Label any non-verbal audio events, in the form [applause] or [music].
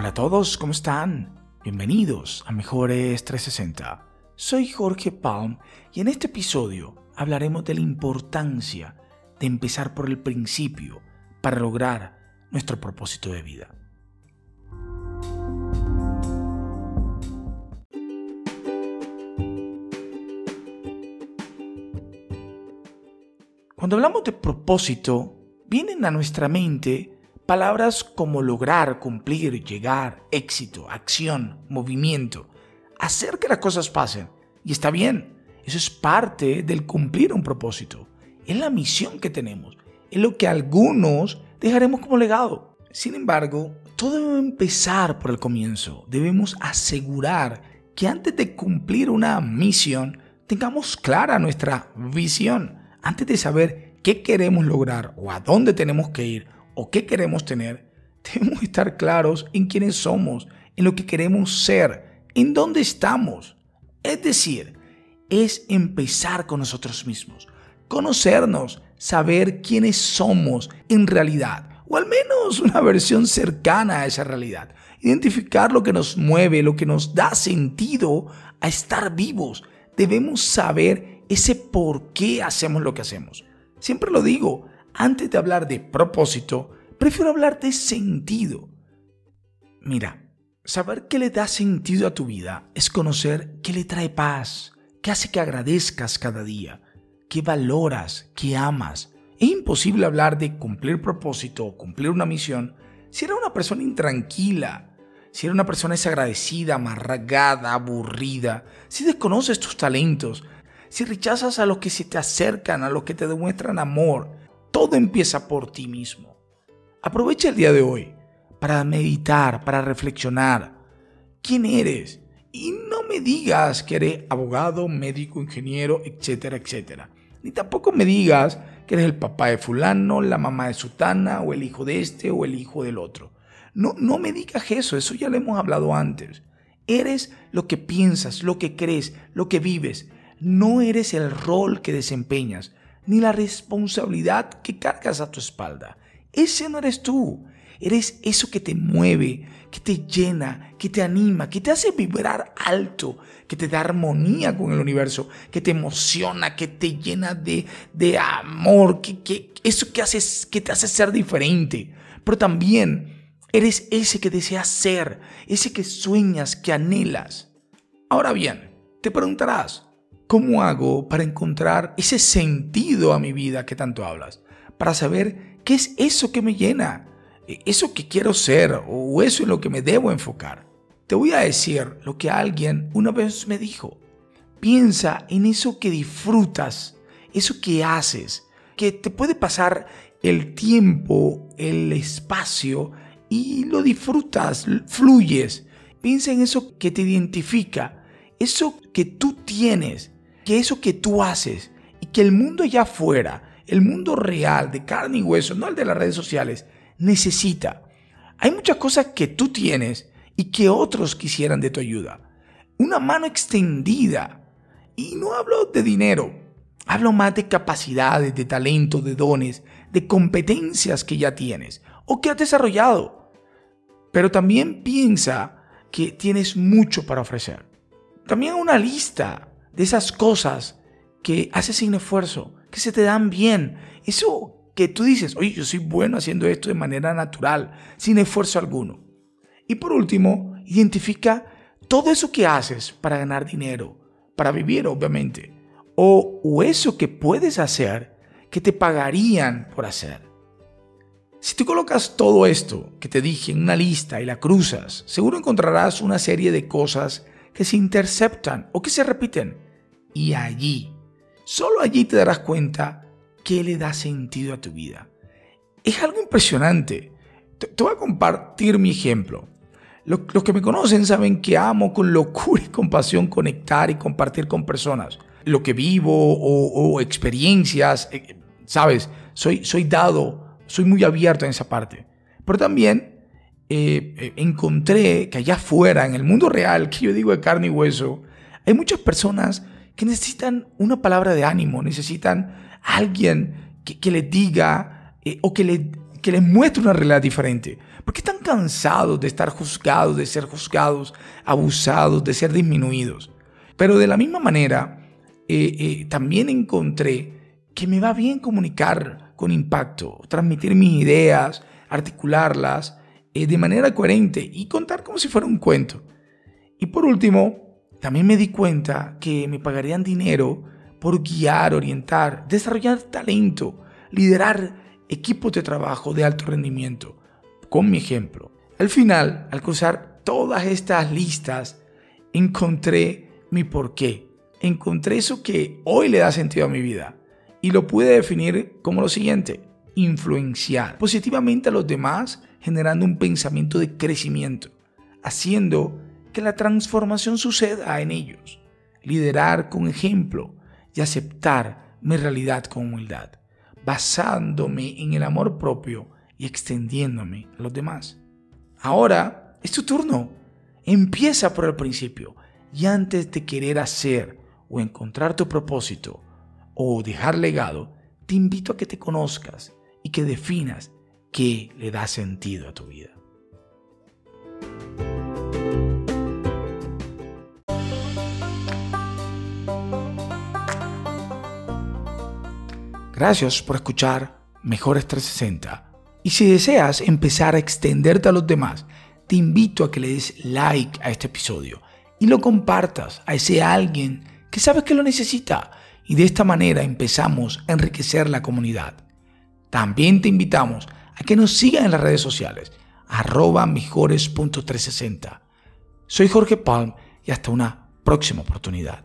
Hola a todos, ¿cómo están? Bienvenidos a Mejores 360. Soy Jorge Palm y en este episodio hablaremos de la importancia de empezar por el principio para lograr nuestro propósito de vida. Cuando hablamos de propósito, vienen a nuestra mente palabras como lograr, cumplir, llegar, éxito, acción, movimiento, hacer que las cosas pasen. Y está bien, eso es parte del cumplir un propósito. Es la misión que tenemos, es lo que algunos dejaremos como legado. Sin embargo, todo debe empezar por el comienzo. Debemos asegurar que antes de cumplir una misión, tengamos clara nuestra visión antes de saber qué queremos lograr o a dónde tenemos que ir o qué queremos tener, [laughs] debemos estar claros en quiénes somos, en lo que queremos ser, en dónde estamos. Es decir, es empezar con nosotros mismos, conocernos, saber quiénes somos en realidad, o al menos una [laughs] versión cercana a esa realidad. Identificar lo que nos mueve, lo que nos da sentido a estar vivos. Debemos saber ese por qué hacemos lo que hacemos. Siempre lo digo, antes de hablar de propósito, prefiero hablar de sentido. Mira, saber qué le da sentido a tu vida es conocer qué le trae paz, qué hace que agradezcas cada día, qué valoras, qué amas. Es imposible hablar de cumplir propósito o cumplir una misión si eres una persona intranquila, si eres una persona desagradecida, amargada, aburrida, si desconoces tus talentos, si rechazas a los que se te acercan, a los que te demuestran amor, todo empieza por ti mismo. Aprovecha el día de hoy para meditar, para reflexionar. ¿Quién eres? Y no me digas que eres abogado, médico, ingeniero, etcétera, etcétera. Ni tampoco me digas que eres el papá de fulano, la mamá de sutana, o el hijo de este, o el hijo del otro. No, no me digas eso, eso ya lo hemos hablado antes. Eres lo que piensas, lo que crees, lo que vives no eres el rol que desempeñas, ni la responsabilidad que cargas a tu espalda. Ese no eres tú. Eres eso que te mueve, que te llena, que te anima, que te hace vibrar alto, que te da armonía con el universo, que te emociona, que te llena de, de amor, que, que, eso que, haces, que te hace ser diferente. Pero también eres ese que deseas ser, ese que sueñas, que anhelas. Ahora bien, te preguntarás, ¿Cómo hago para encontrar ese sentido a mi vida que tanto hablas? Para saber qué es eso que me llena, e, eso que quiero ser o eso en lo que me debo enfocar. Te voy a decir lo que alguien una vez me dijo. Piensa en eso que disfrutas, eso que haces, que te puede pasar el tiempo, el espacio y lo disfrutas, fluyes. Piensa en eso que te identifica, eso que tú tienes que eso que tú haces y que el mundo allá afuera, el mundo real, de carne y hueso, no el de las redes sociales, necesita. Hay muchas cosas que tú tienes y que otros quisieran de tu ayuda. Una mano extendida. Y no hablo de dinero, hablo más de capacidades, de talento, de dones, de competencias que ya tienes o que has desarrollado. Pero también piensa que tienes mucho para ofrecer. También una lista de esas cosas que haces sin esfuerzo, que se te dan bien. Eso que tú dices, oye, yo soy bueno haciendo esto de manera natural, sin esfuerzo alguno. Y por último, identifica todo eso que haces para ganar dinero, para vivir obviamente, o, o eso que puedes hacer que te pagarían por hacer. Si tú colocas todo esto que te dije en una lista y la cruzas, seguro encontrarás una serie de cosas que se interceptan o que se repiten. Y allí, solo allí te darás cuenta qué le da sentido a tu vida. Es algo impresionante. Te, voy a compartir mi ejemplo. Los, que me conocen saben que amo con locura y compasión conectar y compartir con personas. Lo que vivo o, experiencias, eh, sabes, soy, soy dado, soy muy abierto en esa parte. Pero también eh, eh, encontré que allá afuera, en el mundo real, que yo digo de carne y hueso, hay muchas personas que necesitan una palabra de ánimo, necesitan alguien que, les diga eh, o que, le, que les muestre una realidad diferente. Porque están cansados de estar juzgados, de ser juzgados, abusados, de ser disminuidos. Pero de la misma manera, también encontré que me va bien comunicar con impacto, transmitir mis ideas, articularlas eh, de manera coherente y contar como si fuera un cuento. Y por último, también me di cuenta que me pagarían dinero por guiar, orientar, desarrollar talento, liderar equipos de trabajo de alto rendimiento, con mi ejemplo. Al final, al cruzar todas estas listas, encontré mi porqué. Encontré eso que hoy le da sentido a mi vida y lo pude definir como lo siguiente, influenciar positivamente a los demás generando un pensamiento de crecimiento, haciendo que la transformación suceda en ellos, liderar con ejemplo y aceptar mi realidad con humildad basándome en el amor propio y extendiéndome a los demás. Ahora es tu turno. Empieza por el principio y antes de querer hacer o encontrar tu propósito o dejar legado, te invito a que te conozcas y que definas qué le da sentido a tu vida. Gracias por escuchar Mejores 360. Y si deseas empezar a extenderte a los demás, te invito a que le des like a este episodio y lo compartas a ese alguien que sabes que lo necesita. Y de esta manera empezamos a enriquecer la comunidad. También te invitamos a que nos sigan en las redes sociales, arroba mejores.360. Soy Jorge Palm y hasta una próxima oportunidad.